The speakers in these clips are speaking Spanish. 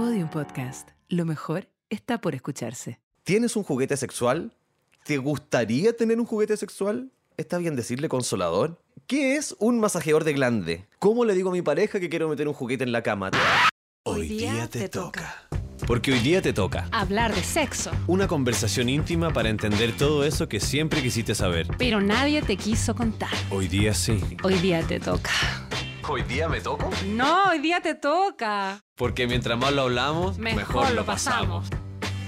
Podium Podcast. Lo mejor está por escucharse. ¿Tienes un juguete sexual? ¿Te gustaría tener un juguete sexual? ¿Está bien decirle consolador? ¿Qué es un masajeador de glande? ¿Cómo le digo a mi pareja que quiero meter un juguete en la cama? Hoy día te toca. Porque hoy día te toca. Hablar de sexo. Una conversación íntima para entender todo eso que siempre quisiste saber. Pero nadie te quiso contar. Hoy día sí. Hoy día te toca. ¿Hoy día me toco? No, hoy día te toca. Porque mientras más lo hablamos, Mejor, lo pasamos.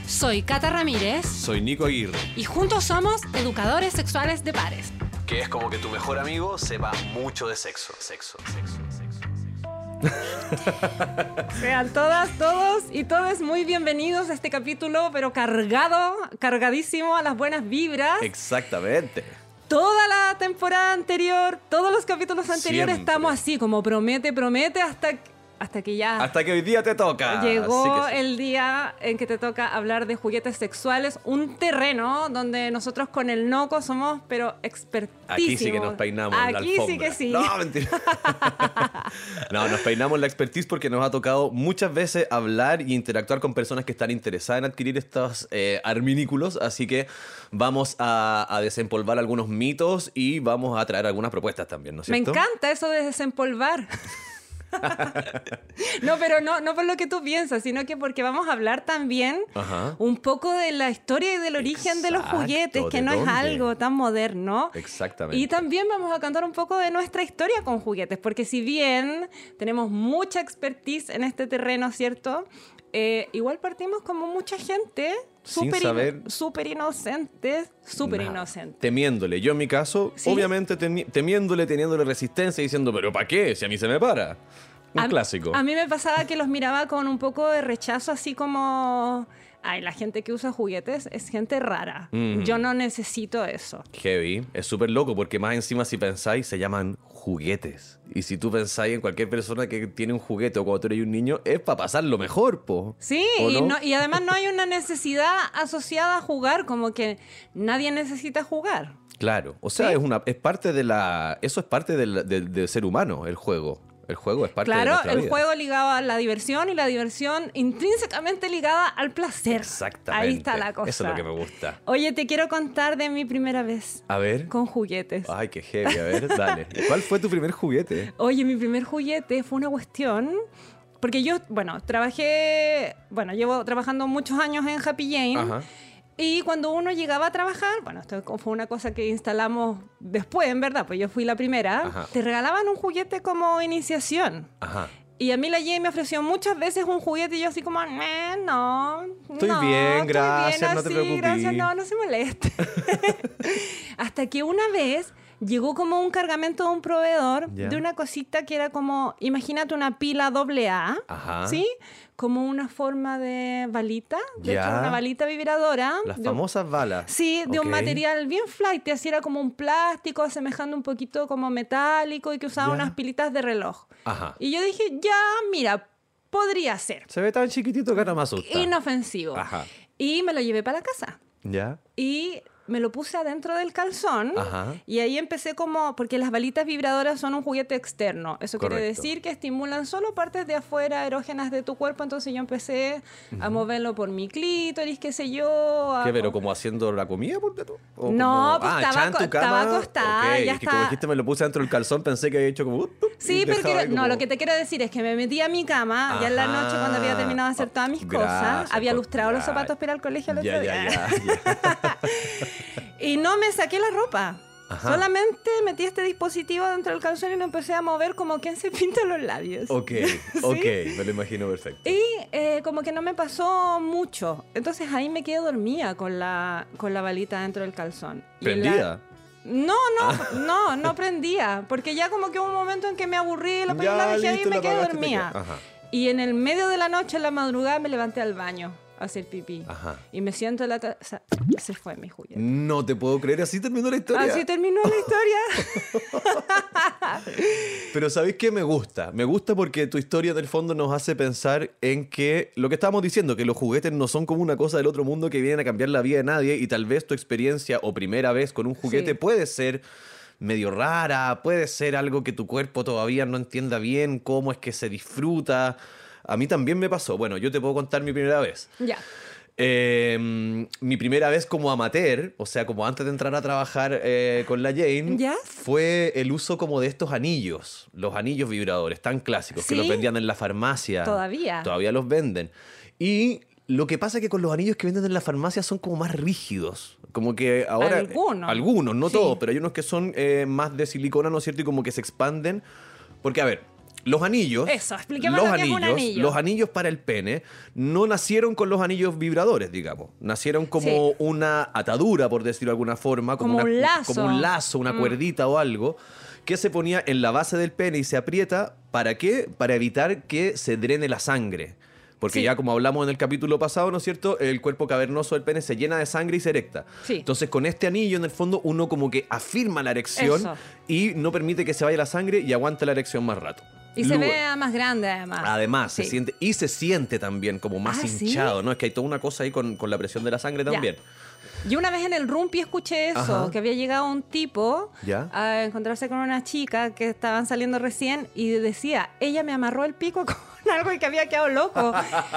Soy Cata Ramírez Soy Nico Aguirre, y juntos somos educadores sexuales de pares. que es como que tu mejor amigo sepa mucho de sexo. Sexo, sexo, sexo. Sean todas, todos y todos muy bienvenidos a este capítulo, pero cargado, cargadísimo a las buenas vibras. Exactamente. Toda la temporada anterior, todos los capítulos anteriores Siempre. estamos así, como promete, promete, hasta, hasta que ya... Hasta que hoy día te toca. Llegó sí. el día en que te toca hablar de juguetes sexuales, un terreno donde nosotros con el Noco somos, pero expertísimos. Aquí sí que nos peinamos en la Aquí sí que sí. No, mentira. no, nos peinamos la expertise porque nos ha tocado muchas veces hablar y interactuar con personas que están interesadas en adquirir estos eh, arminículos. Así que vamos a, a desempolvar algunos mitos y vamos a traer algunas propuestas también, ¿no es Me cierto? encanta eso de desempolvar. no, pero no, no por lo que tú piensas, sino que porque vamos a hablar también Ajá. un poco de la historia y del origen de los juguetes, que ¿de no es algo tan moderno. Exactamente. Y también vamos a contar un poco de nuestra historia con juguetes, porque si bien tenemos mucha expertise en este terreno, ¿cierto? Eh, igual partimos como mucha gente, súper saber súper inocentes, súper inocentes. Temiéndole. Yo en mi caso, ¿Sí? obviamente temi- temiéndole, teniéndole resistencia, diciendo, pero ¿para qué? Si a mí se me para. Un A- clásico. A mí me pasaba que los miraba con un poco de rechazo, así como, ay, la gente que usa juguetes es gente rara. Mm. Yo no necesito eso. Heavy. Es súper loco porque más encima si pensáis se llaman juguetes. Y si tú pensáis en cualquier persona que tiene un juguete o cuando tú eres un niño, es para pasarlo mejor, po. Sí, ¿O y, no? no- y además no hay una necesidad asociada a jugar, como que nadie necesita jugar. Claro. O sea, ¿Sí? es una es parte de la eso es parte del, del- del ser humano, el juego. El juego es parte de Claro, nuestra el vida. juego ligado a la diversión y la diversión intrínsecamente ligada al placer. Exactamente. Ahí está la cosa. Eso es lo que me gusta. Oye, te quiero contar de mi primera vez A ver. con juguetes. Ay, qué heavy. A ver, dale. ¿Cuál fue tu primer juguete? Oye, mi primer juguete fue una cuestión. Porque yo, bueno, trabajé. Bueno, llevo trabajando muchos años en Happy Jane. Ajá. Y cuando uno llegaba a trabajar, bueno, esto fue una cosa que instalamos después, en verdad, pues yo fui la primera. Ajá. Te regalaban un juguete como iniciación. Ajá. Y a mí la Jane me ofreció muchas veces un juguete y yo así como, "Eh, no, Estoy no, bien, estoy gracias, bien no te así, preocupes". Gracias, no, no se moleste. Hasta que una vez llegó como un cargamento de un proveedor Ya. de una cosita que era como, imagínate una pila doble A. ¿sí? Como una forma de balita, de hecho, una balita vibradora. Las de- famosas balas. Sí, de un material bien flight, así era como un plástico, asemejando un poquito como metálico y que usaba Ya. unas pilitas de reloj. Ajá. Y yo dije, ya, mira, podría ser. Se ve tan chiquitito que ahora me asusta. Inofensivo. Ajá. Y me lo llevé para la casa. ¿Ya? Y me lo puse adentro del calzón. Ajá. Y ahí empecé como, porque las balitas vibradoras son un juguete externo. Eso quiere Correcto. decir que estimulan solo partes de afuera erógenas de tu cuerpo. Entonces yo empecé a moverlo por mi clítoris, qué sé yo. a- ¿Qué, pero como haciendo la comida, tú? ¿O No, como- pues ah, estaba en tu aco- estaba cama? acostada, Ok, ya es que como dijiste me lo puse dentro del calzón, pensé que había hecho como... uh, uh, Sí, pero quiero- no, como- lo que te quiero decir es que me metí a mi cama ya en la noche cuando había terminado de hacer todas mis cosas. Gracias Había por- lustrado los ya. zapatos para ir al colegio el otro día. ya, ya, ya. No me saqué la ropa. Ajá. Solamente metí este dispositivo dentro del calzón y lo empecé a mover como quien se pinta los labios. ok, ok, me lo imagino perfecto. Y eh, como que no me pasó mucho. Entonces ahí me quedé dormida con la, con la balita dentro del calzón. ¿Prendida? No, no, no, no prendía. Porque ya como que hubo un momento en que me aburrí, la, Ya, la dejé ahí y me quedé dormida. Y en el medio de la noche, en la madrugada, me levanté al baño a hacer pipí. Ajá. Y me siento en la taza. Se fue mi juguete. No te puedo creer, así terminó la historia. Así terminó la historia. Pero ¿sabéis qué me gusta? Me gusta porque tu historia del fondo nos hace pensar en que lo que estábamos diciendo, que los juguetes no son como una cosa del otro mundo que vienen a cambiar la vida de nadie y tal vez tu experiencia o primera vez con un juguete Sí. puede ser medio rara, puede ser algo que tu cuerpo todavía no entienda bien, cómo es que se disfruta. A mí también me pasó. Bueno, yo te puedo contar mi primera vez. Ya. Eh, mi primera vez como amateur, o sea, como antes de entrar a trabajar eh, con la Jane, fue el uso como de estos anillos, los anillos vibradores tan clásicos que los vendían en la farmacia. Todavía. Todavía los venden. Y lo que pasa es que con los anillos que venden en la farmacia son como más rígidos. Como que ahora... Algunos. Algunos, no Sí. todos, pero hay unos que son eh, más de silicona, ¿no es cierto? Y como que se expanden. Porque, a ver, los anillos... Eso, los lo que es un anillos, anillo. Los anillos para el pene no nacieron con los anillos vibradores, digamos. Nacieron como Sí. una atadura, por decirlo de alguna forma. Como una- un lazo. Como un lazo, una Mm. cuerdita o algo, que se ponía en la base del pene y se aprieta. ¿Para qué? Para evitar que se drene la sangre. Porque Sí. ya como hablamos en el capítulo pasado, ¿no es cierto? El cuerpo cavernoso del pene se llena de sangre y se erecta. Sí. Entonces con este anillo en el fondo uno como que afirma la erección Eso. y no permite que se vaya la sangre y aguanta la erección más rato. Y se Luego- ve más grande además. Además, se siente y se siente también como más Ah, ¿sí? hinchado, ¿no? Es que hay toda una cosa ahí con, con la presión de la sangre Ya. también. Yo una vez en el Rumpi escuché eso, Ajá. que había llegado un tipo ¿Ya? a encontrarse con una chica que estaban saliendo recién y decía, ella me amarró el pico con algo y que había quedado loco.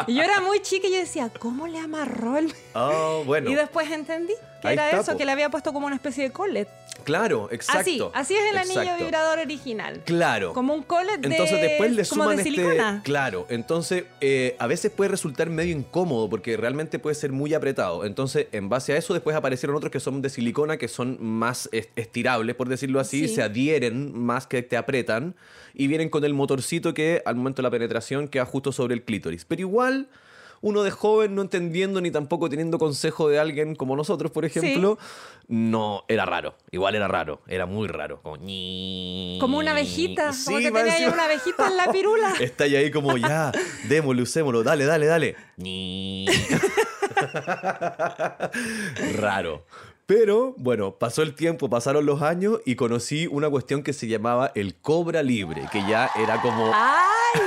y yo era muy chica y yo decía, ¿cómo le amarró el Oh, bueno. Y después entendí que Ahí era está, eso, po. que le había puesto como una especie de collet. Claro, exacto. Así, así es el anillo exacto. vibrador original. Claro. Como un collet de, Entonces después le como suman de este. silicona. Claro, entonces eh, a veces puede resultar medio incómodo porque realmente puede ser muy apretado. Entonces, en base a eso, después aparecieron otros que son de silicona que son más est- estirables, por decirlo así, Sí. se adhieren más que te apretan y vienen con el motorcito que al momento de la penetración queda justo sobre el clítoris. Pero igual. Uno de joven no entendiendo ni tampoco teniendo consejo de alguien como nosotros, por ejemplo, no era raro. Igual era raro, era muy raro. Como, Como una abejita, Sí, como que tenía ahí una abejita en la pirula. Está ahí, ahí como ya, démosle, usémoslo, dale, dale, dale. Raro. Pero bueno, pasó el tiempo, pasaron los años y conocí una cuestión que se llamaba el cobra libre, que ya era como ¡Ay!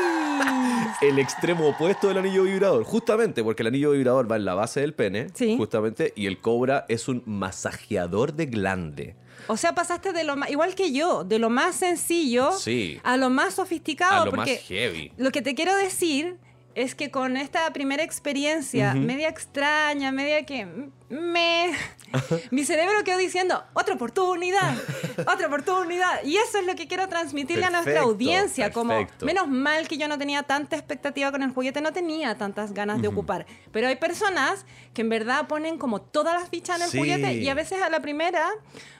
el extremo opuesto del anillo vibrador. Justamente porque el anillo vibrador va en la base del pene, Sí. justamente, y el cobra es un masajeador de glande. O sea, pasaste de lo más, igual que yo, de lo más sencillo Sí. a lo más sofisticado. A lo porque más heavy. Lo que te quiero decir es que con esta primera experiencia, media extraña, media que me... mi cerebro quedó diciendo, otra oportunidad, otra oportunidad. Y eso es lo que quiero transmitirle a nuestra Perfecto, audiencia. Como, menos mal que yo no tenía tanta expectativa con el juguete, no tenía tantas ganas de ocupar. Pero hay personas que en verdad ponen como todas las fichas en el Sí. juguete y a veces a la primera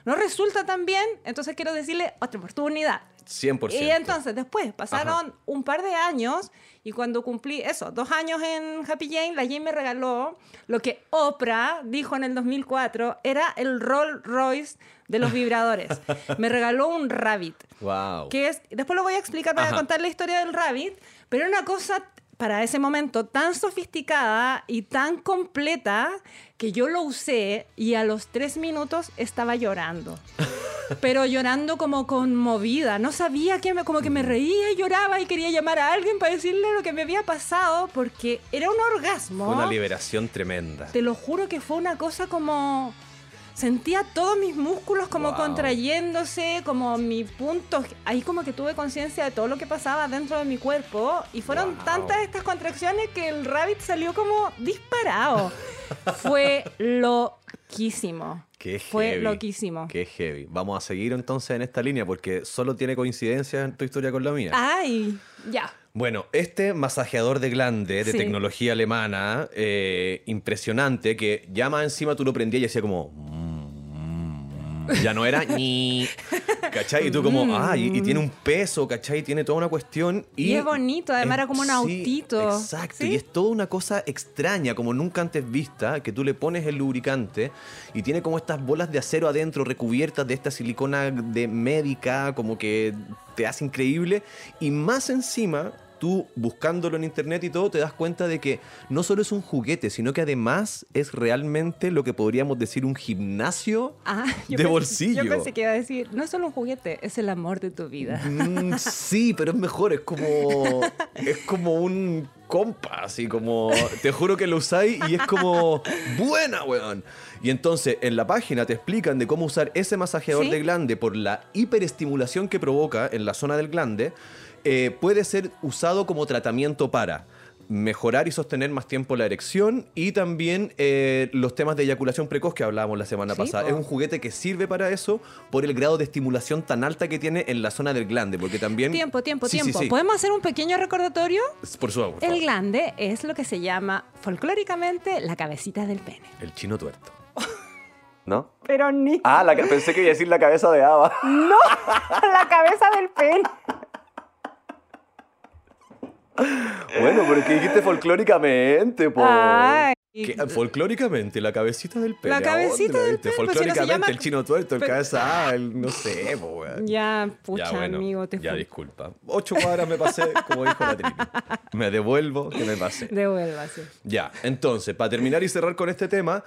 no resulta tan bien. Entonces quiero decirle, otra oportunidad. 100%. Y entonces después pasaron un par de años y cuando cumplí eso, dos años en Happy Jane, la Jane me regaló lo que Oprah dijo en el 2004 era el Rolls Royce de los vibradores. me regaló un Rabbit, Wow. que es, después lo voy a explicar para Ajá. contar la historia del Rabbit, pero era una cosa para ese momento tan sofisticada y tan completa que yo lo usé y a los tres minutos estaba llorando pero llorando como conmovida. No sabía que me, como que me reía y lloraba y quería llamar a alguien para decirle lo que me había pasado porque era un orgasmo. Fue una liberación tremenda. Te lo juro que fue una cosa como sentía todos mis músculos como Wow. contrayéndose, como mi punto, ahí como que tuve conciencia de todo lo que pasaba dentro de mi cuerpo y fueron Wow. tantas estas contracciones que el rabbit salió como disparado. Fue loquísimo. Qué Fue heavy. loquísimo. Qué heavy. Vamos a seguir entonces en esta línea porque solo tiene coincidencia en tu historia con la mía. Ay, ya. Bueno, este masajeador de glande de Sí. tecnología alemana, eh, impresionante, que ya más encima tú lo prendías y hacía como... mm, mm, Ya no era ni... ¿Cachai? Y tú como, ah, y, y tiene un peso, ¿cachai? Tiene toda una cuestión. Y, Y es bonito, además era como un autito. Exacto, ¿Sí? y es toda una cosa extraña, como nunca antes vista, que tú le pones el lubricante y tiene como estas bolas de acero adentro recubiertas de esta silicona de médica, como que te hace increíble. Y más encima, tú buscándolo en internet y todo, te das cuenta de que no solo es un juguete, sino que además es realmente lo que podríamos decir un gimnasio Ah, de pensé- bolsillo. Yo pensé que iba a decir, no es solo un juguete, es el amor de tu vida. Mm, sí, pero es mejor, es como. Es como un compa, así como. Te juro que lo usáis y es como. ¡Buena, weón! Y entonces en la página te explican de cómo usar ese masajeador ¿Sí? de glande por la hiperestimulación que provoca en la zona del glande. Eh, puede ser usado como tratamiento para mejorar y sostener más tiempo la erección y también eh, los temas de eyaculación precoz que hablábamos la semana Sí, pasada. po. Es un juguete que sirve para eso por el grado de estimulación tan alta que tiene en la zona del glande, porque también... Tiempo, tiempo, Sí, tiempo. sí. ¿Podemos hacer un pequeño recordatorio? Por supuesto. por El glande es lo que se llama folclóricamente la cabecita del pene. El chino tuerto. ¿No? Pero ni Ah, la, pensé que iba a decir la cabeza de Ava. la cabeza del pene. Bueno, pero que dijiste folclóricamente, po. Ay. ¿Qué? Folclóricamente, la cabecita del pene. La ¿a cabecita dónde del pene, pues si no se Folclóricamente, llama- el chino tuerto, el Pero- cabeza, el no sé, po, weón. Ya, pucha, Ya, bueno, amigo, te ya disculpa. Ocho cuadras me pasé, como dijo la Trini. Me devuelvo que me pasé. Devuélvase. Ya, entonces, para terminar y cerrar con este tema,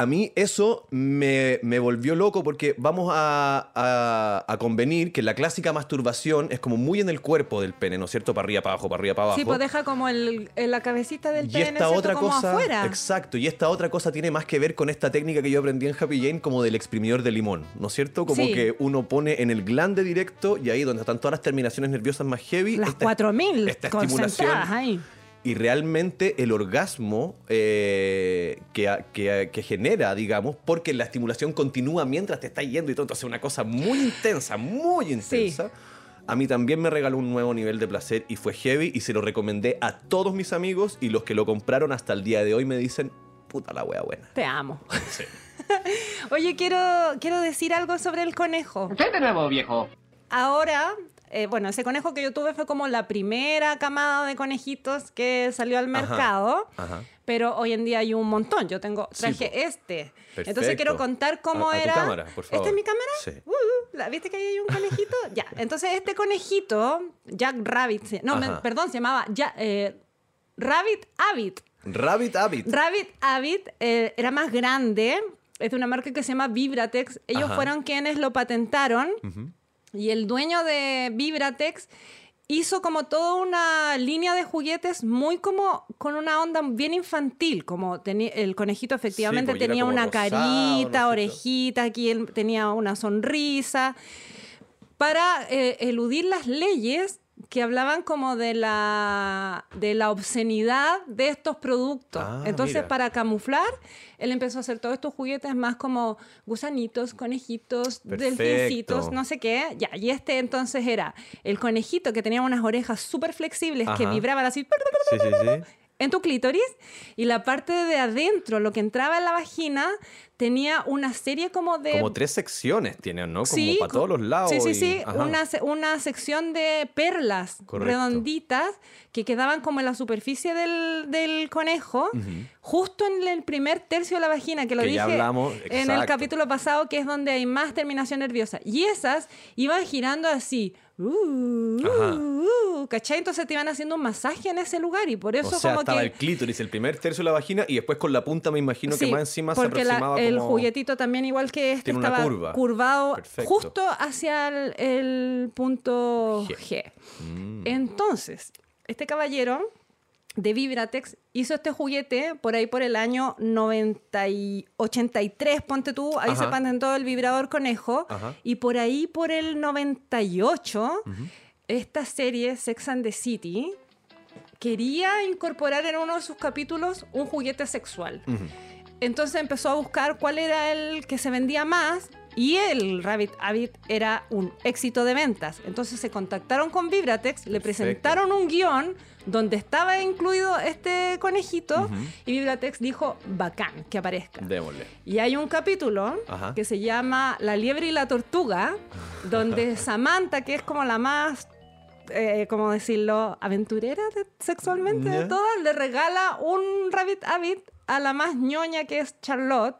a mí eso me, me volvió loco porque vamos a, a- a convenir que la clásica masturbación es como muy en el cuerpo del pene, ¿no es cierto? Para arriba, para abajo, para arriba, para abajo. Sí, pues deja como el, el- la cabecita del Y pene, esta otra como cosa, afuera. exacto, y esta otra cosa tiene más que ver con esta técnica que yo aprendí en Happy Jane como del exprimidor de limón, ¿no es cierto? Como Sí. que uno pone en el glande directo y ahí donde están todas las terminaciones nerviosas más heavy, Las esta- 4000 esta estimulación ahí. Y realmente el orgasmo eh, que, que- que genera, digamos, porque la estimulación continúa mientras te está yendo y todo, entonces es una cosa muy intensa, muy intensa. A mí también me regaló un nuevo nivel de placer y fue heavy y se lo recomendé a todos mis amigos y los que lo compraron hasta el día de hoy me dicen, puta la wea buena. Te amo. Sí. Oye, quiero, quiero decir algo sobre el conejo. ¿Qué de nuevo, viejo? Ahora, eh, bueno, ese conejo que yo tuve fue como la primera camada de conejitos que salió al mercado. Ajá. Pero hoy en día hay un montón. Yo tengo, traje este. Entonces Perfecto. quiero contar cómo A- a tu era. cámara, por favor. ¿Esta es mi cámara? Sí. Uh, ¿la- ¿Viste que ahí hay un conejito? ya. Entonces este conejito, Jack Rabbit, se- no, me- perdón, se llamaba Ja- eh, Rabbit Abbott. Rabbit Habit. Rabbit Abbott eh, era más grande. Es de una marca que se llama Vibratex. Ellos Ajá. fueron quienes lo patentaron. Y el dueño de Vibratex hizo como toda una línea de juguetes muy como con una onda bien infantil, como tenía el conejito efectivamente tenía una rosado, carita, orejita, aquí él tenía una sonrisa, para eh, eludir las leyes que hablaban como de la, de la obscenidad de estos productos. Ah, Entonces, mira. para camuflar, él empezó a hacer todos estos juguetes más como gusanitos, conejitos, Perfecto. delfincitos, no sé qué. Ya, y este entonces era el conejito que tenía unas orejas súper flexibles que vibraban así Sí, sí, sí. En tu clítoris y la parte de adentro, lo que entraba en la vagina, tenía una serie como de... Como tres secciones tienen, ¿no? Como Sí, para todos los lados. Sí, sí, sí. Una, una sección de perlas Correcto. redonditas que quedaban como en la superficie del, del conejo, justo en el primer tercio de la vagina, que lo Que dije hablamos, en el capítulo pasado, que es donde hay más terminación nerviosa. Y esas iban girando así. Uh, uh, uh, ¿Cachai? Entonces te iban haciendo un masaje en ese lugar y por eso o sea, como estaba que... el clítoris, el primer tercio de la vagina y después con la punta me imagino que más encima se porque la- aproximaba el como... juguetito también igual que este Tiene estaba curva. curvado Perfecto. justo hacia el, el punto G. G. Mm. Entonces, este caballero de Vibratex hizo este juguete por ahí por el año 90 y 83, ponte tú, ahí se Ajá. patentó el vibrador conejo Ajá. y por ahí por el 98 esta serie Sex and the City quería incorporar en uno de sus capítulos un juguete sexual. Entonces empezó a buscar cuál era el que se vendía más y el Rabbit Abbott era un éxito de ventas. Entonces se contactaron con Vibratex, le Perfecto. presentaron un guion donde estaba incluido este conejito y Vibratex dijo, bacán, que aparezca. Démosle. Y hay un capítulo Ajá. que se llama La liebre y la tortuga, donde Samantha, que es como la más, eh, ¿cómo decirlo?, aventurera de- sexualmente de todas, le regala un Rabbit Abbott a la más ñoña que es Charlotte.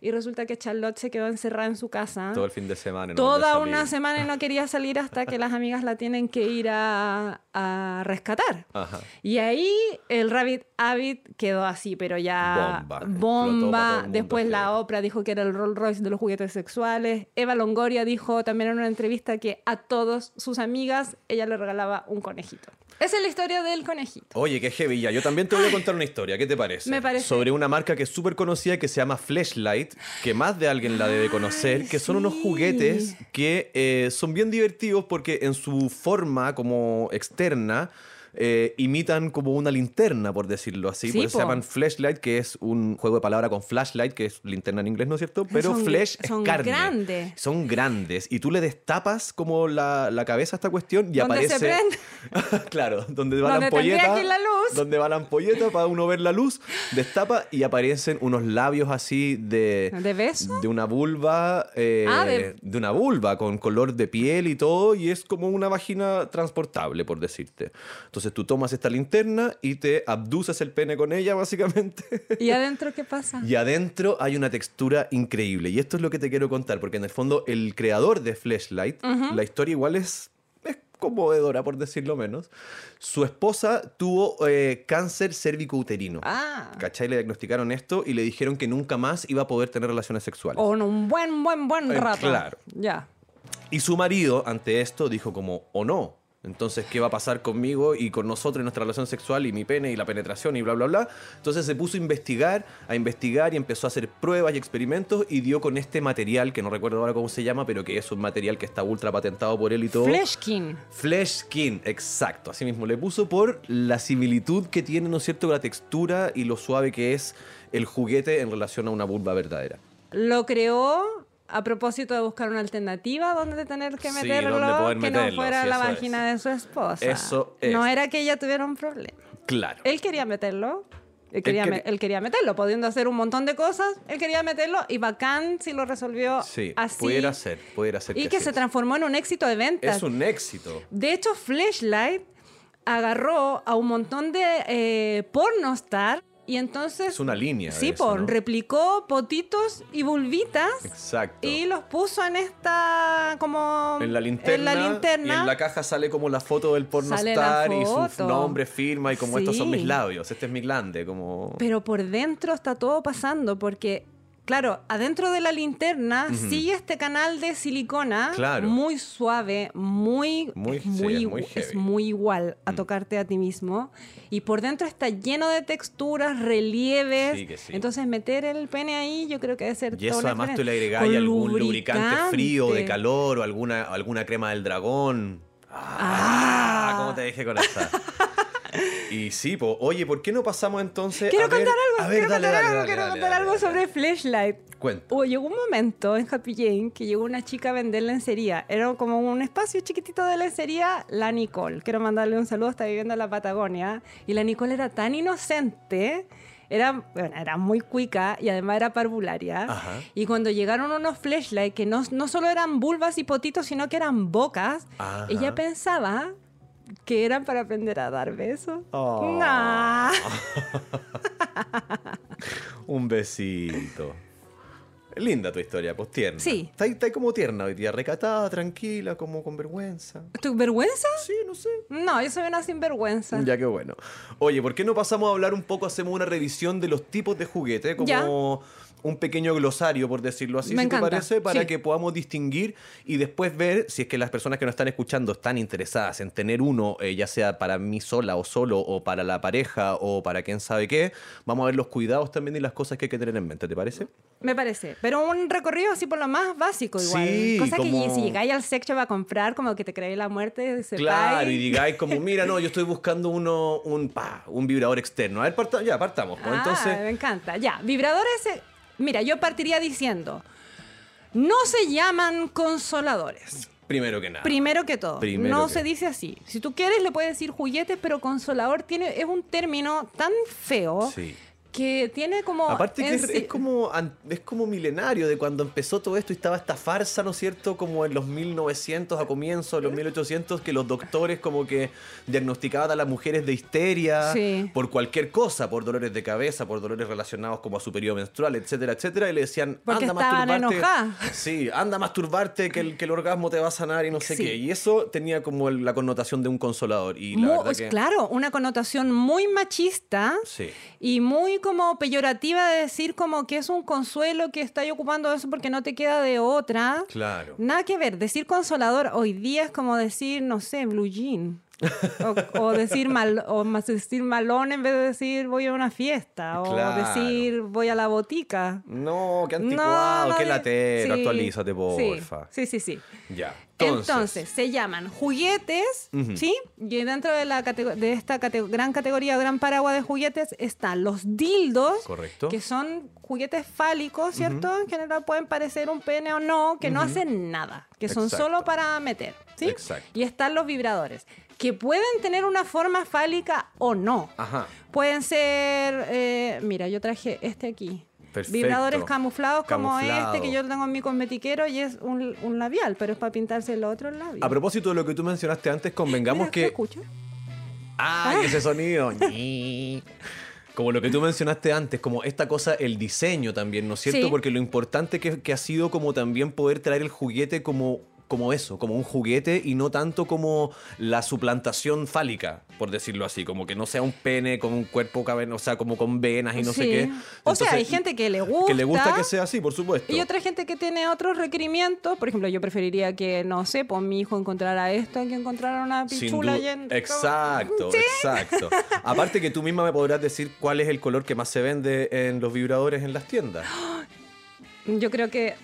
Y resulta que Charlotte se quedó encerrada en su casa. Todo el fin de semana. no Toda una semana y no quería salir hasta que las amigas la tienen que ir a, a rescatar. Ajá. Y ahí el Rabbit Abbott quedó así, pero ya Bomba. Bomba. Después la. Oprah dijo que era el Rolls Royce de los juguetes sexuales. Eva Longoria dijo también en una entrevista que a todos sus amigas ella le regalaba un conejito. Esa es la historia del conejito. Oye, qué heavy ya. Yo también te voy a contar una historia. ¿Qué te parece? Me parece. Sobre una marca que es súper conocida que se llama Fleshlight, que más de alguien la debe conocer, Ay, que son unos juguetes que eh, son bien divertidos porque en su forma como externa eh, imitan como una linterna, por decirlo así. Sí, por eso se llaman Fleshlight, que es un juego de palabra con flashlight, que es linterna en inglés, ¿no es cierto? Pero Son- flesh son es carne. grandes. Son grandes. Y tú le destapas como la, la cabeza a esta cuestión y ¿Dónde se aparece... claro, donde va la Donde ampolleta. la luz. Donde va la ampolleta para uno ver la luz, destapa y aparecen unos labios así de. ¿De beso? De una vulva. eh, Ah, de- de una vulva con color de piel y todo, y es como una vagina transportable, por decirte. Entonces tú tomas esta linterna y te abduces el pene con ella, básicamente. ¿Y adentro qué pasa? Y adentro hay una textura increíble. Y esto es lo que te quiero contar, porque en el fondo el creador de Fleshlight, la historia igual es, es conmovedora, por decirlo menos. Su esposa tuvo eh, cáncer cérvico-uterino. Ah. ¿Cachai? Le diagnosticaron esto y le dijeron que nunca más iba a poder tener relaciones sexuales. O en un buen, buen, buen Eh, rato. claro. Ya. Y su marido, ante esto, dijo como, o no. Entonces, ¿qué va a pasar conmigo y con nosotros en nuestra relación sexual y mi pene y la penetración y bla, bla, bla? Entonces se puso a investigar, a investigar y empezó a hacer pruebas y experimentos y dio con este material, que no recuerdo ahora cómo se llama, pero que es un material que está ultra patentado por él y todo. Fleshkin. Flesh Skin, exacto. Así mismo le puso por la similitud que tiene, ¿no es cierto?, la textura y lo suave que es el juguete en relación a una vulva verdadera. Lo creó a propósito de buscar una alternativa donde tener que Sí, meterlo, donde que no fuera sí, la es. vagina de su esposa. Eso es. No era que ella tuviera un problema. Claro. Él quería meterlo. Él quería, él meterlo, pudiendo hacer un montón de cosas. Él quería meterlo y bacán si lo resolvió Sí, así. pudiera ser, pudiera ser. Y que se es. transformó en un éxito de ventas. Es un éxito. De hecho, Fleshlight agarró a un montón de eh, pornostar y entonces... Es una línea. Sí, eso, por, ¿no? replicó potitos y vulvitas Exacto. y los puso en esta como en la linterna. en la linterna. Y en la caja sale como la foto del la pornostar y su nombre, firma y como estos son mis labios, este es mi glande, como... Pero por dentro está todo pasando porque Claro, adentro de la linterna sigue este canal de silicona Claro. muy suave, muy, Muy- es sí, muy, es muy es. Mm. igual a tocarte a ti mismo. Y por dentro está lleno de texturas, relieves. Sí, que sí. Entonces meter el pene ahí yo creo que debe ser Y eso además tú le agregáis algún lubricante frío, de calor o alguna, alguna crema del dragón. Ah, ¿Cómo te dejé con esa? Y sí, po, oye, ¿por qué no pasamos entonces Quiero a ver- contar algo, a ver, quiero dale, contar dale, algo, dale, quiero dale, contar dale, algo dale. sobre Flashlight. Cuenta. Llegó un momento en Happy Jane que llegó una chica a vender lencería. Era como un espacio chiquitito de lencería, la Nicole. Quiero mandarle un saludo, está viviendo en la Patagonia. Y la Nicole era tan inocente, era, bueno, era muy cuica y además era parvularia. Ajá. Y cuando llegaron unos flashlights que no, no solo eran vulvas y potitos, sino que eran bocas, Ajá. ella pensaba que eran para aprender a dar besos. Oh. Nah. Un besito. Linda tu historia, pues tierna. Sí. Está, como tierna hoy día, recatada, tranquila, como con vergüenza. ¿Tu vergüenza? Sí, no sé. No, yo soy una sinvergüenza. Ya que bueno. Oye, ¿por qué no pasamos a hablar un poco, hacemos una revisión de los tipos de juguete? Como Ya. Un pequeño glosario, por decirlo así, Me si te parece, para sí. que podamos distinguir y después ver si es que las personas que nos están escuchando están interesadas en tener uno, eh, ya sea para mí sola o solo, o para la pareja, o para quién sabe qué. Vamos a ver los cuidados también y las cosas que hay que tener en mente, ¿te parece? Me parece. Pero un recorrido así por lo más básico igual. Sí, Cosa como- que si llegáis al sex shop a comprar, como que te creéis la muerte, se Claro, y digáis como, mira, no, yo estoy buscando uno, un, pa, un vibrador externo. A ver, parta- ya, partamos. pues. Ah, Entonces, me encanta. Ya, vibradores. Mira, yo partiría diciendo, no se llaman consoladores. primero que nada. Primero que todo, Primero no que- se dice así. Si tú quieres le puedes decir juguetes, pero consolador tiene es un término tan feo Sí. Que tiene como Aparte que es, como, es como milenario de cuando empezó todo esto y estaba esta farsa, ¿no es cierto? Como en los 1900, a comienzos de los 1800, que los doctores como que diagnosticaban a las mujeres de histeria Sí. por cualquier cosa, por dolores de cabeza, por dolores relacionados como a su periodo menstrual, etcétera, etcétera, y le decían, Porque anda masturbarte. enojadas. Sí, anda a masturbarte que el, que el orgasmo te va a sanar y no sé Sí. qué. Y eso tenía como el- la connotación de un consolador. Y la Mu- verdad que... Claro, una connotación muy machista Sí. y muy como peyorativa de decir como que es un consuelo que estáis ocupando eso porque no te queda de otra. Claro. Nada que ver, decir consolador hoy día es como decir, no sé, blue jean. O, o decir mal, o más decir malón en vez de decir voy a una fiesta. O Claro. decir voy a la botica. No, qué anticuado, no qué latero, sí, actualízate, porfa. Sí, sí, sí. Ya. Entonces, se llaman juguetes. ¿sí? Y dentro de, la de esta cate- gran categoría, gran paraguas de juguetes, están los dildos, Correcto. que son juguetes fálicos, ¿cierto? En general pueden parecer un pene o no, que no hacen nada, que son Exacto. solo para meter, ¿sí? Exacto. Y están los vibradores, que pueden tener una forma fálica o no. Ajá. Pueden ser, eh, mira, yo traje este aquí. Perfecto. Vibradores camuflados como este que yo tengo en mi cosmetiquero y es un, un labial, pero es para pintarse el otro labio. A propósito de lo que tú mencionaste antes, convengamos Mira, ¿se que. escucha? ¡Ah! ese sonido. Como lo que tú mencionaste antes, como esta cosa, el diseño también, ¿no es cierto? Sí. Porque lo importante que, que ha sido como también poder traer el juguete como, como eso, como un juguete y no tanto como la suplantación fálica, por decirlo así, como que no sea un pene con un cuerpo, o sea, como con venas y no sé qué. O sea, hay gente que le gusta. Que le gusta que sea así, por supuesto. Y otra gente que tiene otros requerimientos. Por ejemplo, yo preferiría que, no sé, pues mi hijo encontrara esto que encontrara una pichula. en- Exacto, ¿Sí? exacto. Aparte que tú misma me podrás decir cuál es el color que más se vende en los vibradores en las tiendas. Yo creo que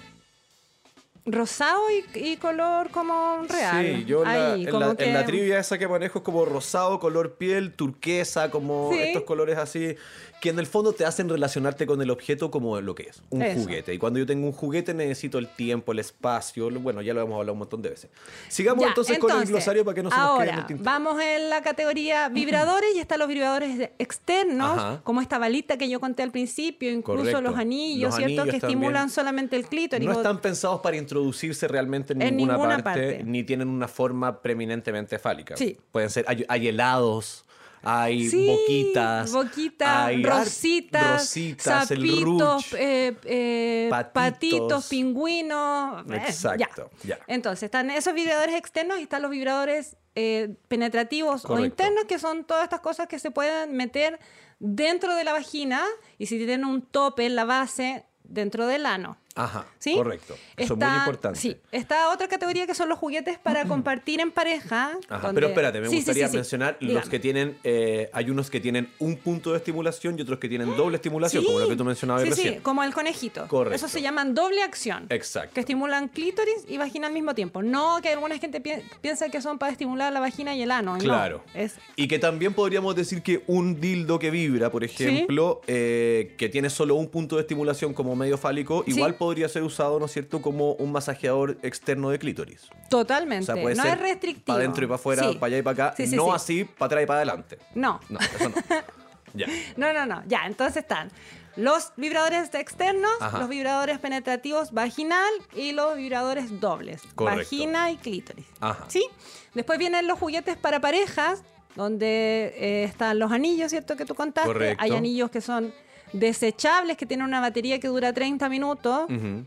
rosado y, y color como real. Sí, yo en la, Ahí, en la- en que- la trivia esa que manejo es como rosado, color piel, turquesa, como Sí. estos colores así, que en el fondo te hacen relacionarte con el objeto como lo que es, un Eso. juguete. Y cuando yo tengo un juguete necesito el tiempo, el espacio, bueno, ya lo hemos hablado un montón de veces. Sigamos Ya, entonces, con el glosario para que no se nos quede en ahora, el tintero. vamos en la categoría vibradores y están los vibradores externos, Ajá. como esta balita que yo conté al principio, incluso Correcto. los anillos, Los ¿cierto? anillos que estimulan solamente el clítoris. No están pensados para introducirse realmente en, En ninguna, ninguna parte, parte. ni tienen una forma preeminentemente fálica. Sí. Pueden ser, hay helados, hay Sí, boquitas, boquitas, hay rositas, rositas, el ruch. eh, eh, Patitos. patitos, pingüinos. eh, Exacto, ya. Entonces, están esos vibradores externos y están los vibradores eh, penetrativos o internos, que son todas estas cosas que se pueden meter dentro de la vagina y si tienen un tope en la base, dentro del ano. Ajá, ¿Sí? correcto. Eso es muy importante. Sí, está otra categoría que son los juguetes para compartir en pareja. Ajá, donde- Pero espérate, me Sí, gustaría sí, mencionar los Dígame. que tienen, eh, hay unos que tienen un punto de estimulación y otros que tienen doble estimulación, como lo que tú mencionabas sí, recién. Sí, como el conejito. Correcto. Eso se llaman doble acción. Exacto. Que estimulan clítoris y vagina al mismo tiempo. No que alguna gente pi- piensa que son para estimular la vagina y el ano. no. Claro. Es Y que también podríamos decir que un dildo que vibra, por ejemplo, eh, que tiene solo un punto de estimulación como medio fálico, igual podría ser usado, ¿no es cierto?, como un masajeador externo de clítoris. totalmente. O sea, puede no ser es restrictivo. para adentro y para afuera, Sí. para allá y para acá, Sí, sí, no sí. así para atrás y para adelante. No. No, eso no. ya. No, no, no. Ya, entonces están los vibradores externos, Ajá. los vibradores penetrativos vaginal y los vibradores dobles. Correcto. Vagina y clítoris. Ajá. ¿Sí? Después vienen los juguetes para parejas, donde eh, están los anillos, ¿cierto? Que tú contaste. Correcto. Hay anillos que son desechables, que tienen una batería que dura 30 minutos,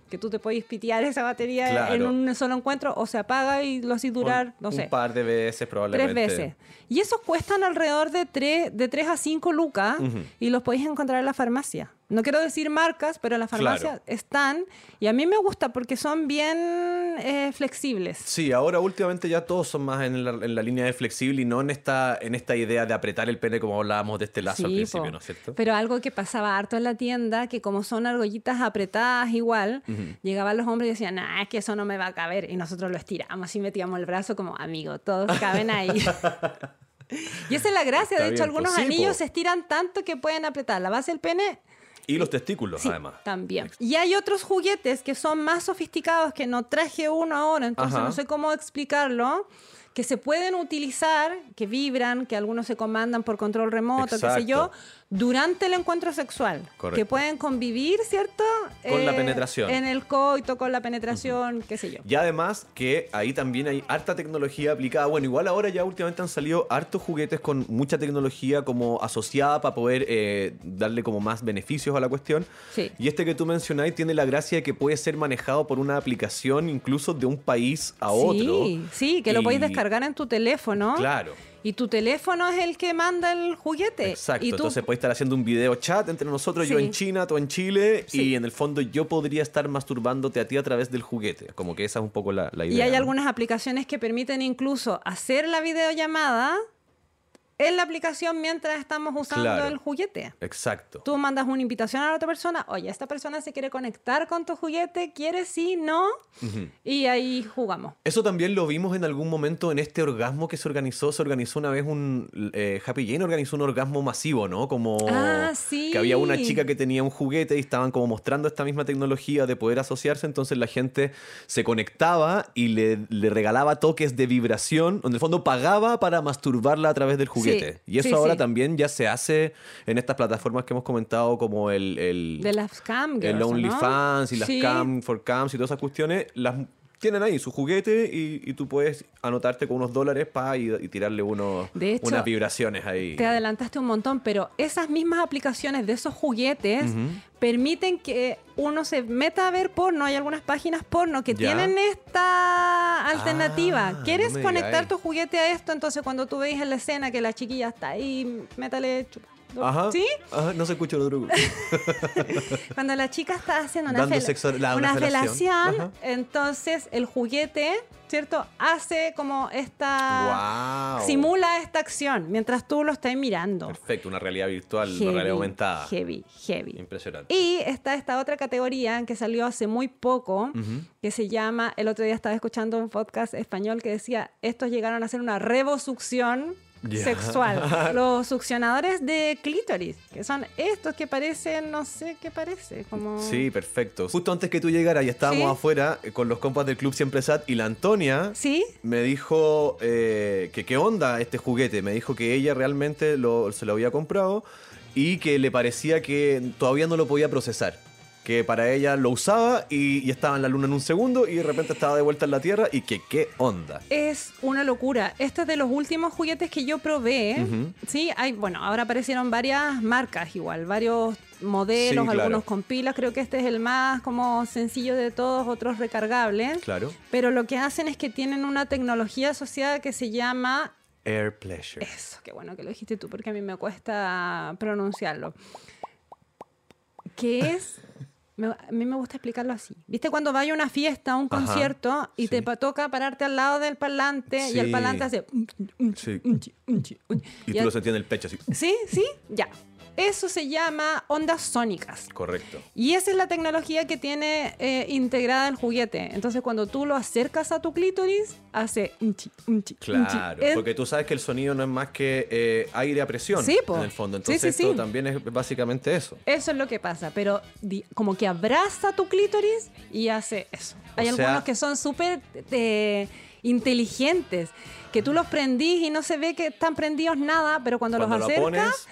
que tú te puedes pitear esa batería Claro. en un solo encuentro, o se apaga y lo haces durar, un, no un sé. par de veces probablemente. Tres veces. Y esos cuestan alrededor de 3, de 3 a 5 lucas y los podéis encontrar en la farmacia. No quiero decir marcas, pero en la farmacia Claro. están. Y a mí me gusta porque son bien eh, flexibles. Sí, ahora últimamente ya todos son más en la, en la línea de flexible y no en esta, en esta idea de apretar el pene como hablábamos de este lazo al principio, po. ¿no es cierto? Pero algo que pasaba harto en la tienda, que como son argollitas apretadas igual, llegaban los hombres y decían, nah, es que eso no me va a caber. Y nosotros lo estiramos y metíamos el brazo como, amigo, todos caben ahí. y esa es la gracia. Está de hecho, bien, algunos Sí, anillos po. se estiran tanto que pueden apretar la base del pene Y los testículos, Sí, además. también. Y hay otros juguetes que son más sofisticados que no traje uno ahora, entonces Ajá. no sé cómo explicarlo, que se pueden utilizar, que vibran, que algunos se comandan por control remoto, qué sé yo, Exacto. Durante el encuentro sexual. Correcto. Que pueden convivir, ¿cierto? Eh, Con la penetración. En el coito, con la penetración, qué sé yo. Y además que ahí también hay harta tecnología aplicada. Bueno, igual ahora ya últimamente han salido hartos juguetes con mucha tecnología como asociada para poder eh, darle como más beneficios a la cuestión. Sí. Y este que tú mencionáis tiene la gracia de que puede ser manejado por una aplicación incluso de un país a otro. Sí, sí, que lo podéis descargar en tu teléfono. Claro. Y tu teléfono es el que manda el juguete. Exacto, Y tú- entonces puedes estar haciendo un video chat entre nosotros, yo en China, tú en Chile, Sí. y en el fondo yo podría estar masturbándote a ti a través del juguete. Como que esa es un poco la, la idea. Y hay ¿no? algunas aplicaciones que permiten incluso hacer la videollamada en la aplicación mientras estamos usando Claro. el juguete. Exacto. Tú mandas una invitación a la otra persona, oye, esta persona se quiere conectar con tu juguete, ¿quieres sí, no? Y ahí jugamos. Eso también lo vimos en algún momento en este orgasmo que se organizó. Se organizó una vez un. eh, Happy Jane organizó un orgasmo masivo, ¿no? Como. Ah, sí. Que había una chica que tenía un juguete y estaban como mostrando esta misma tecnología de poder asociarse. Entonces la gente se conectaba y le, le regalaba toques de vibración. En el fondo pagaba para masturbarla a través del juguete. Y eso sí, ahora sí. también ya se hace en estas plataformas que hemos comentado, como el. el De las cam girls, el ¿o no? OnlyFans y las. Cam for Cams y todas esas cuestiones, las tienen ahí su juguete y, y tú puedes anotarte con unos dólares para y, y tirarle unos, De hecho, unas vibraciones ahí. Te adelantaste un montón, pero esas mismas aplicaciones de esos juguetes permiten que uno se meta a ver porno. Hay algunas páginas porno que Ya. tienen esta alternativa. Ah, ¿Quieres no conectar tu juguete a esto? Entonces, cuando tú veis en la escena que la chiquilla está ahí, métale chupando. Ajá, ¿Sí? ajá, no se escucha el otro. Cuando la chica está haciendo una, Dando fel- sexo- la- una una felación. felación, Ajá. entonces el juguete, ¿cierto? Hace como esta... Wow. Simula esta acción mientras tú lo estás mirando. Perfecto, una realidad virtual, Heavy, una realidad aumentada. Heavy, heavy. Impresionante. Y está esta otra categoría que salió hace muy poco, que se llama, el otro día estaba escuchando un podcast español que decía, estos llegaron a hacer una revosucción Sexual. Los succionadores de clítoris, que son estos que parecen, no sé qué parece, como... Sí, perfecto. Justo antes que tú llegaras, ya estábamos Sí. afuera eh, con los compas del Club Siempre Sat y la Antonia ¿Sí? me dijo eh, que qué onda este juguete. Me dijo que ella realmente lo- se lo había comprado y que le parecía que todavía no lo podía procesar. Que para ella lo usaba y, y estaba en la luna en un segundo y de repente estaba de vuelta en la Tierra y que qué onda. Es una locura. Este es de los últimos juguetes que yo probé. Sí, hay, bueno, ahora aparecieron varias marcas igual, varios modelos, Sí, claro. algunos con pilas. Creo que este es el más como sencillo de todos, otros recargables. Claro. Pero lo que hacen es que tienen una tecnología asociada que se llama Air Pleasure. eso, qué bueno que lo dijiste tú porque a mí me cuesta pronunciarlo. Que es me- a mí me gusta explicarlo así. ¿Viste cuando vaya a una fiesta, a un Ajá, concierto y te pa- toca pararte al lado del parlante y el parlante hace Sí. Y Ya- tú lo sentías en el pecho así. Sí, sí, ya. Eso se llama ondas sónicas. Correcto. Y esa es la tecnología que tiene eh, integrada el juguete. Entonces, cuando tú lo acercas a tu clítoris, hace unchi, unchi, unchi. Claro, porque tú sabes que el sonido no es más que eh, aire a presión Sí, en el fondo. Sí, Entonces sí, esto sí. también es básicamente eso. Eso es lo que pasa, pero como que abraza tu clítoris y hace eso. Hay O sea- algunos que son súper eh, inteligentes, que tú los prendís y no se ve que están prendidos nada, pero cuando, Cuando los lo acercas,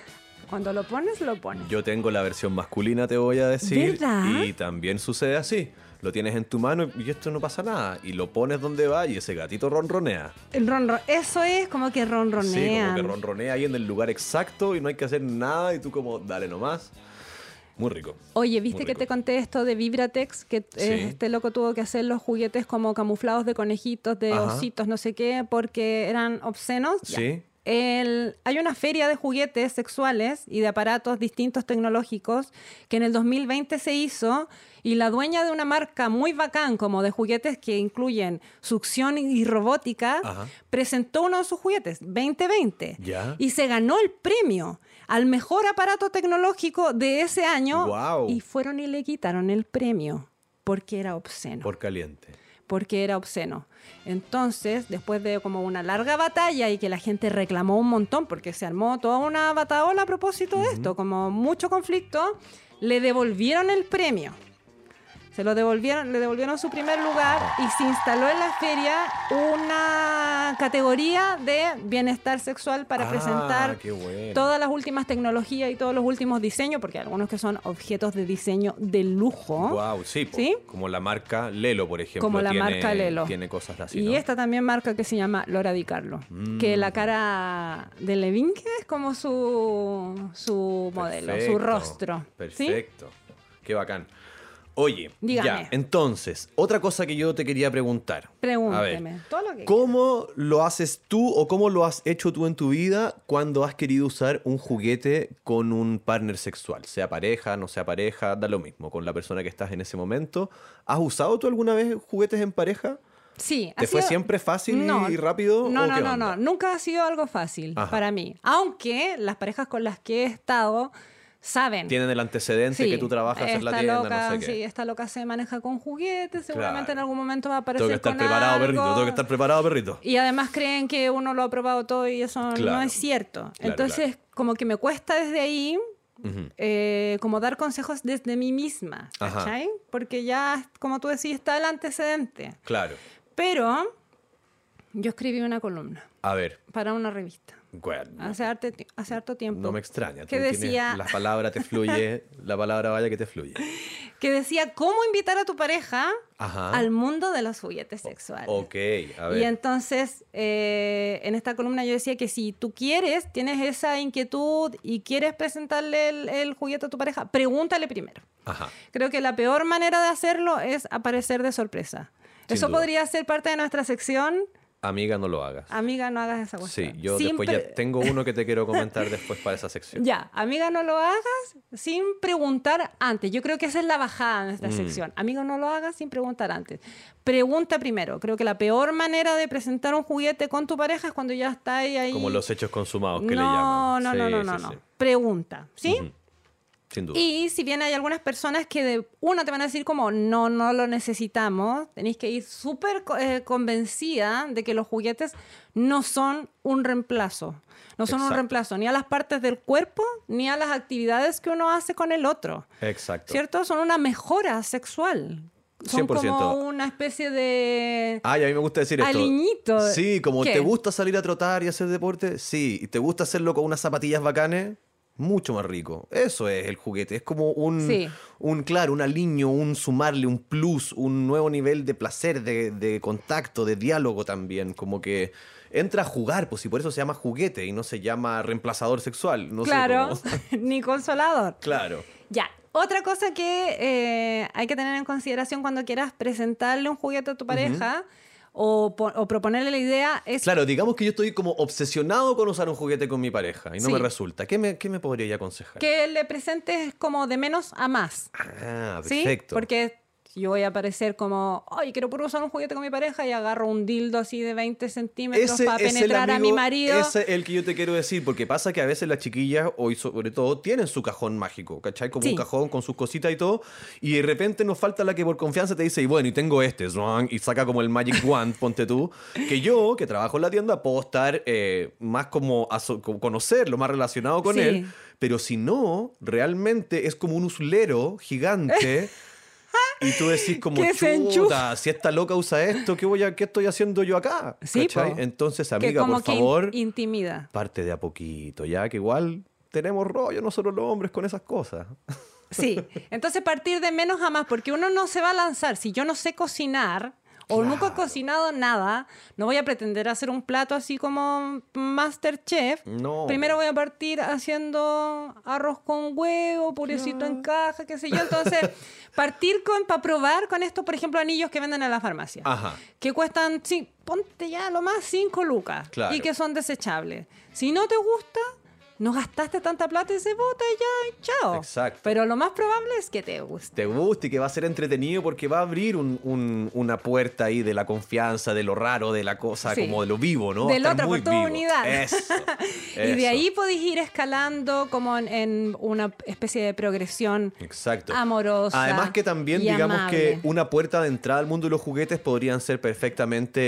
cuando lo pones, lo pones. yo tengo la versión masculina, te voy a decir. ¿Verdad? Y también sucede así. Lo tienes en tu mano y esto no pasa nada. Y lo pones donde va y ese gatito ronronea. El ronron, eso es como que Sí, como que ronronea ahí en el lugar exacto y no hay que hacer nada y tú como, dale nomás. Muy rico. Oye, ¿viste que te conté esto de Vibratex? Que eh, Sí. este loco tuvo que hacer los juguetes como camuflados de conejitos, de Ajá. ositos, no sé qué, porque eran obscenos. Ya. El- hay una feria de juguetes sexuales y de aparatos distintos tecnológicos que en el 2020 se hizo y la dueña de una marca muy bacán como de juguetes que incluyen succión y robótica Ajá. presentó uno de sus juguetes 2020 Ya. y se ganó el premio al mejor aparato tecnológico de ese año y fueron y le quitaron el premio porque era obsceno Por caliente. Porque era obsceno. Entonces, después de como una larga batalla y que la gente reclamó un montón, porque se armó toda una bataola a propósito de esto, como mucho conflicto, le devolvieron el premio. Se lo devolvieron, le devolvieron su primer lugar y se instaló en la feria una categoría de bienestar sexual para Ah, presentar bueno. todas las últimas tecnologías y todos los últimos diseños, porque hay algunos que son objetos de diseño de lujo. Wow, sí. Como la marca Lelo, por ejemplo. Como la tiene- marca Lelo. Tiene cosas así. Y ¿no? esta también marca que se llama Lora Di Carlo. Que Mm. la cara de Levinque es como su, su modelo, su Perfecto, rostro. ¿sí? Perfecto. Qué bacán. Oye, Dígame. ya, entonces, otra cosa que yo te quería preguntar. A Pregúnteme. ver, Todo lo que ¿Cómo lo haces tú o cómo lo has hecho tú en tu vida cuando has querido usar un juguete con un partner sexual? Sea pareja, no sea pareja, da lo mismo, con la persona que estás en ese momento. ¿Has usado tú alguna vez juguetes en pareja? Sí. ¿Te fue sido- siempre fácil y rápido, No, o no, qué no, onda? no. Nunca ha sido algo fácil Ajá. para mí. Aunque las parejas con las que he estado saben. Tienen el antecedente que tú trabajas en la tienda, loca, no sé qué. Sí, esta loca se maneja con juguetes. Seguramente Claro. en algún momento va a aparecer Tengo que estar con preparado, algo. perrito. Tengo que estar preparado, perrito. Y además creen que uno lo ha probado todo y eso no es cierto. Claro, Entonces, como que me cuesta desde ahí eh, como dar consejos desde mí misma. Porque ya, como tú decís, está el antecedente. Claro. Pero yo escribí una columna A ver, para una revista bueno, hace, harto hace harto tiempo. no me extraña. Que decía, la palabra te fluye, la palabra vaya que te fluye. que decía cómo invitar a tu pareja Ajá. al mundo de los juguetes sexuales. Ok, a ver. Y entonces, eh, en esta columna yo decía que si tú quieres, tienes esa inquietud y quieres presentarle el, el juguete a tu pareja, pregúntale primero. Ajá. Creo que la peor manera de hacerlo es aparecer de sorpresa. Sin Eso duda. podría ser parte de nuestra sección. Amiga, no lo hagas. Amiga, no hagas esa Sí, cuestión. yo Sin después ya tengo uno que te quiero comentar después para esa sección. Ya, amiga, no lo hagas sin preguntar antes. Yo creo que esa es la bajada de nuestra Mm. sección. Amiga, no lo hagas sin preguntar antes. Pregunta primero. Creo que la peor manera de presentar un juguete con tu pareja es cuando ya está ahí. ahí. Como los hechos consumados que no, le llaman. No, no, Sí, no, no, sí, no. sí. Pregunta, ¿sí? Ujú. Sin duda. Y si bien hay algunas personas que de una te van a decir como no, no lo necesitamos, tenéis que ir súper eh, convencida de que los juguetes no son un reemplazo. No son un Exacto. reemplazo ni a las partes del cuerpo ni a las actividades que uno hace con el otro. Exacto. ¿Cierto? Son una mejora sexual. Son 100%. como una especie de... Ay, a mí me gusta decir esto. Aliñito. Sí, como ¿Qué? te gusta salir a trotar y hacer deporte, sí. Y te gusta hacerlo con unas zapatillas bacanes, mucho más rico. Eso es el juguete. Es como un, Sí. un claro, un aliño, un sumarle, un plus, un nuevo nivel de placer, de, de contacto, de diálogo también. Como que entra a jugar, pues y por eso se llama juguete y no se llama reemplazador sexual. No sé claro, cómo- ni consolador. claro. Ya, otra cosa que eh, hay que tener en consideración cuando quieras presentarle un juguete a tu pareja o proponerle la idea es... Claro, digamos que yo estoy como obsesionado con usar un juguete con mi pareja y no Sí. me resulta. ¿Qué me, qué me podría aconsejar? Que le presentes como de menos a más. Ah, ¿Sí? perfecto. Porque yo voy a aparecer como, ay, quiero puro usar un juguete con mi pareja y agarro un dildo así de 20 centímetros para penetrar a mi marido. Ese es el que yo te quiero decir, porque pasa que a veces las chiquillas, hoy sobre todo, tienen su cajón mágico, ¿cachai? Como Sí. un cajón con sus cositas y todo, y de repente nos falta la que por confianza te dice, y bueno, y tengo este, y saca como el Magic Wand, ponte tú, que yo, que trabajo en la tienda, puedo estar eh, más como como conocerlo, más relacionado con Sí. él, pero si no, realmente es como un uslero gigante. Y tú decís como, chuta, si esta loca usa esto, ¿qué, voy a, qué estoy haciendo yo acá? Sí. Entonces, que amiga, como por que favor, intimida. parte de a poquito, ya que igual tenemos rollo nosotros los hombres con esas cosas. Sí, entonces partir de menos a más, porque uno no se va a lanzar. Si yo no sé cocinar o nunca he cocinado nada, no voy a pretender hacer un plato así como Masterchef. No. Primero voy a partir haciendo arroz con huevo, purecito en caja, qué sé yo. Entonces, partir con para probar con estos, por ejemplo, anillos que venden en la farmacia. Ajá. Que cuestan, sí, ponte ya lo más 5 lucas. Claro. Y que son desechables. Si no te gusta, no gastaste tanta plata y se bota y ya, chao. Exacto. Pero lo más probable es que te guste. Te guste y que va a ser entretenido porque va a abrir un- un- una puerta ahí de la confianza, de lo raro, de la cosa, Sí. como de lo vivo, ¿no? De la otra oportunidad. Eso. Y de eso. ahí podéis ir escalando como en, en una especie de progresión Exacto. amorosa. Además que también digamos amable. que una puerta de entrada al mundo de los juguetes podrían ser perfectamente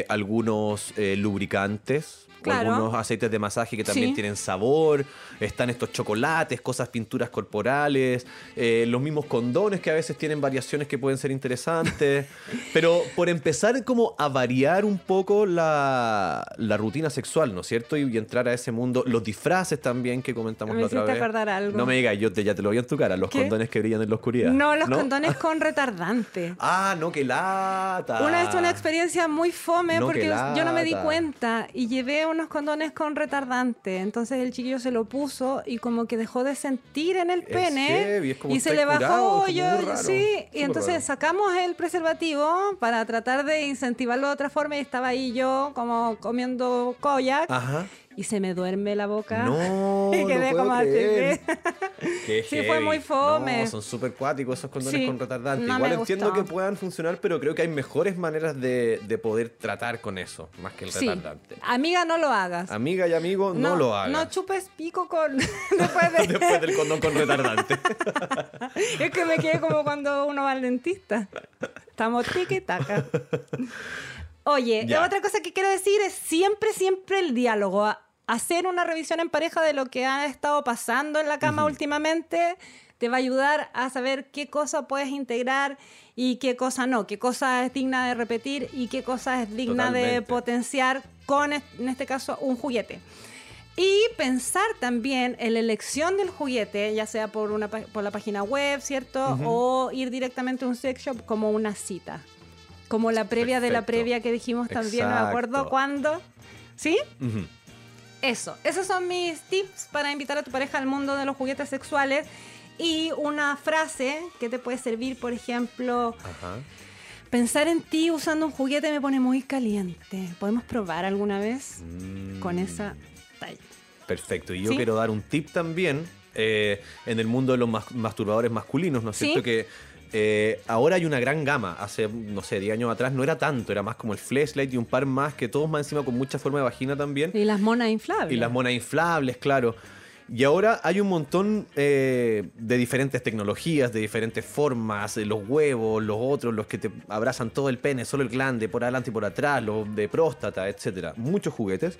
eh, algunos eh, lubricantes. O algunos aceites de masaje que también Sí. tienen sabor, están estos chocolates, cosas, pinturas corporales, eh, los mismos condones que a veces tienen variaciones que pueden ser interesantes. Pero por empezar como a variar un poco la, la rutina sexual, ¿no es cierto? Y, y entrar a ese mundo, los disfraces también que comentamos Me la otra vez. acordar algo. No me digas, yo te, ya te lo vi en tu cara, los ¿Qué? condones que brillan en la oscuridad. No, los condones con retardante. Ah, no, que lata. Una vez tuve una experiencia muy fome No, porque yo no me di cuenta y llevé unos condones con retardante. Entonces el chiquillo se lo puso y como que dejó de sentir en el Es pene. heavy, es como y se le bajó raro, Sí, y entonces raro. sacamos el preservativo para tratar de incentivarlo de otra forma y estaba ahí yo como comiendo koyak Ajá. Y se me duerme la boca. No, y quedé no puedo como así. creer. Qué Sí, fue muy fome. No, son súper cuáticos esos condones Sí, con retardante. no Igual entiendo gustó. que puedan funcionar, pero creo que hay mejores maneras de, de poder tratar con eso, más que el Sí. retardante. Amiga, no lo hagas. Amiga y amigo, no, lo hagas. No chupes pico con. Después de. Después del condón con retardante. es que me quedé como cuando uno va al dentista. Estamos tiki taca. Oye, Ya. otra cosa que quiero decir es siempre, siempre el diálogo. Hacer una revisión en pareja de lo que ha estado pasando en la cama últimamente te va a ayudar a saber qué cosa puedes integrar y qué cosa no, qué cosa es digna de repetir y qué cosa es digna de Totalmente. potenciar con, en este caso, un juguete. Y pensar también en la elección del juguete, ya sea por, una, por la página web, ¿cierto? O ir directamente a un sex shop como una cita. Como la previa de la previa que dijimos también, no me acuerdo cuándo. ¿Sí? Eso. Esos son mis tips para invitar a tu pareja al mundo de los juguetes sexuales. Y una frase que te puede servir, por ejemplo, Ajá. pensar en ti usando un juguete me pone muy caliente. ¿Podemos probar alguna vez Mm. con esa talla? Perfecto. Y yo ¿Sí? quiero dar un tip también eh, en el mundo de los mas- masturbadores masculinos, ¿no es ¿Sí? cierto? Que eh, ahora hay una gran gama. Hace, no sé, 10 años atrás no era tanto, era más como el flashlight y un par más, que todos más encima con mucha forma de vagina también. Y las monas inflables. Y las monas inflables, claro. Y ahora hay un montón eh, de diferentes tecnologías, de diferentes formas, eh, los huevos, los otros, los que te abrazan todo el pene, solo el glande, por adelante y por atrás, los de próstata, etcétera. Muchos juguetes.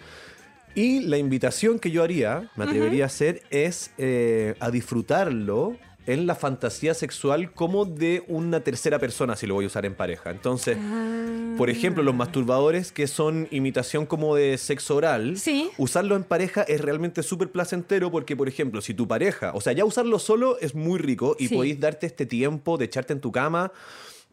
Y la invitación que yo haría, me atrevería a hacer, es eh, a disfrutarlo en la fantasía sexual como de una tercera persona si lo voy a usar en pareja. Entonces, Ah. por ejemplo, los masturbadores que son imitación como de sexo oral, Sí. usarlo en pareja es realmente súper placentero porque, por ejemplo, si tu pareja, o sea, ya usarlo solo es muy rico y Sí. podéis darte este tiempo de echarte en tu cama,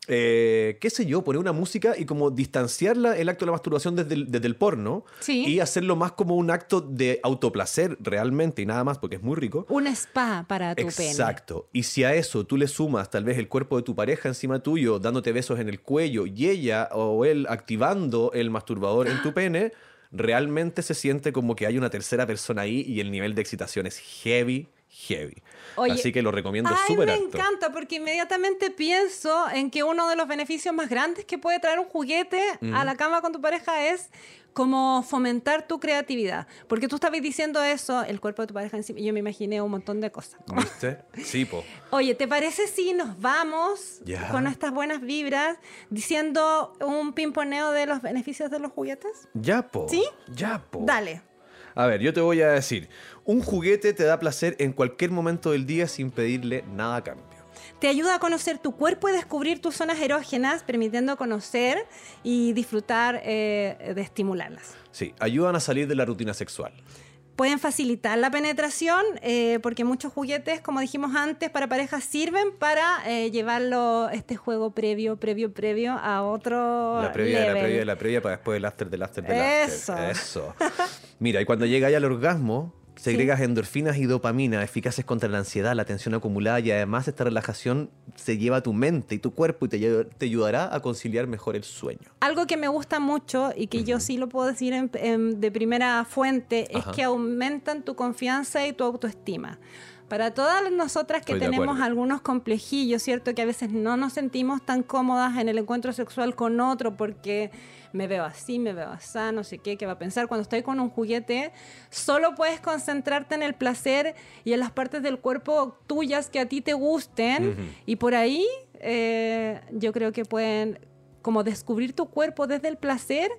eh, qué sé yo, poner una música y como distanciarla el acto de la masturbación desde el, desde el porno Sí. y hacerlo más como un acto de autoplacer realmente y nada más porque es muy rico. Un spa para tu pene. Exacto. Y si a eso tú le sumas tal vez el cuerpo de tu pareja encima tuyo, dándote besos en el cuello y ella o él activando el masturbador en tu pene, realmente se siente como que hay una tercera persona ahí y el nivel de excitación es heavy, heavy. Oye, Así que lo recomiendo súper me encanta porque inmediatamente pienso en que uno de los beneficios más grandes que puede traer un juguete a la cama con tu pareja es como fomentar tu creatividad. Porque tú estabas diciendo eso, el cuerpo de tu pareja encima, yo me imaginé un montón de cosas. ¿Viste? Sí, po. Oye, ¿te parece si nos vamos Ya. con estas buenas vibras diciendo un pimponeo de los beneficios de los juguetes? Ya, po. ¿Sí? Ya, po. Dale. A ver, yo te voy a decir, un juguete te da placer en cualquier momento del día sin pedirle nada a cambio. Te ayuda a conocer tu cuerpo y descubrir tus zonas erógenas, permitiendo conocer y disfrutar eh, de estimularlas. Sí, ayudan a salir de la rutina sexual. Pueden facilitar la penetración eh, porque muchos juguetes, como dijimos antes, para parejas sirven para eh, llevarlo este juego previo, previo, previo a otro La previa de la level. previa de la previa para después el after del after del Eso. after. Eso. Mira, y cuando llega ya al orgasmo, segregas endorfinas y dopamina eficaces contra la ansiedad, la tensión acumulada y además esta relajación se lleva a tu mente y tu cuerpo y te, te ayudará a conciliar mejor el sueño. Algo que me gusta mucho y que yo sí lo puedo decir en- en- de primera fuente Ajá. es que aumentan tu confianza y tu autoestima. Para todas nosotras que Estoy tenemos algunos complejillos, ¿cierto? Que a veces no nos sentimos tan cómodas en el encuentro sexual con otro porque me veo así, me veo así, no sé qué, qué va a pensar. Cuando estoy con un juguete, solo puedes concentrarte en el placer y en las partes del cuerpo tuyas que a ti te gusten. Y por ahí eh, yo creo que pueden como descubrir tu cuerpo desde el placer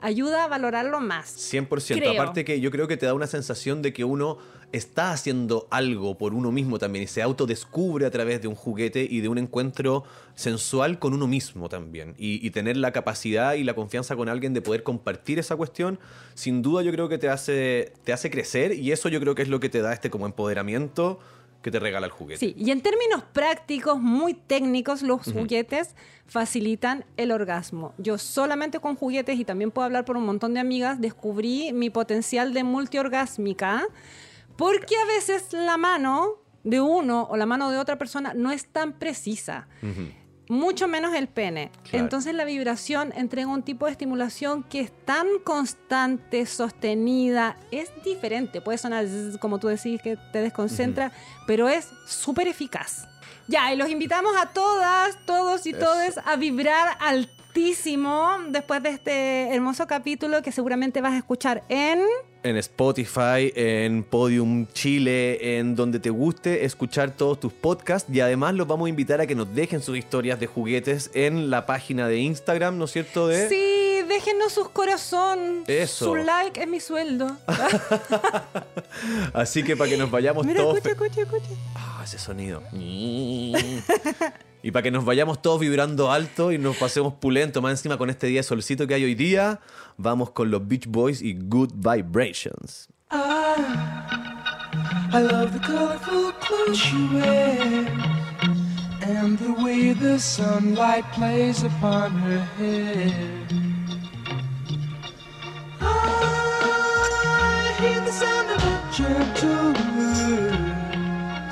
ayuda a valorarlo más. 100%. Creo. Aparte que yo creo que te da una sensación de que uno está haciendo algo por uno mismo también y se autodescubre a través de un juguete y de un encuentro sensual con uno mismo también. Y, y tener la capacidad y la confianza con alguien de poder compartir esa cuestión, sin duda yo creo que te hace, te hace crecer y eso yo creo que es lo que te da este como empoderamiento que te regala el juguete. Sí, y en términos prácticos, muy técnicos, los juguetes facilitan el orgasmo. Yo solamente con juguetes, y también puedo hablar por un montón de amigas, descubrí mi potencial de multiorgásmica, porque a veces la mano de uno o la mano de otra persona no es tan precisa. Mucho menos el pene. Claro. Entonces la vibración entrega un tipo de estimulación que es tan constante, sostenida, es diferente. Puede sonar como tú decís que te desconcentra, pero es súper eficaz. Ya, y los invitamos a todas, todos y Eso. todes a vibrar después de este hermoso capítulo que seguramente vas a escuchar en... En Spotify, en Podium Chile, en donde te guste escuchar todos tus podcasts. Y además los vamos a invitar a que nos dejen sus historias de juguetes en la página de Instagram, ¿no es cierto? De... Sí, déjenos sus corazón. Eso. Su like es mi sueldo. Así que para que nos vayamos Mira, todos... escucha, escucha, escucha. Ah, ese sonido. Y para que nos vayamos todos vibrando alto y nos pasemos pulento más encima con este día de solcito que hay hoy día, vamos con los Beach Boys y Good Vibrations. I love the colorful clothes she wears and the way the sunlight plays upon her hair. I hear the sound of a gentle word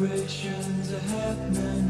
Vibrations happening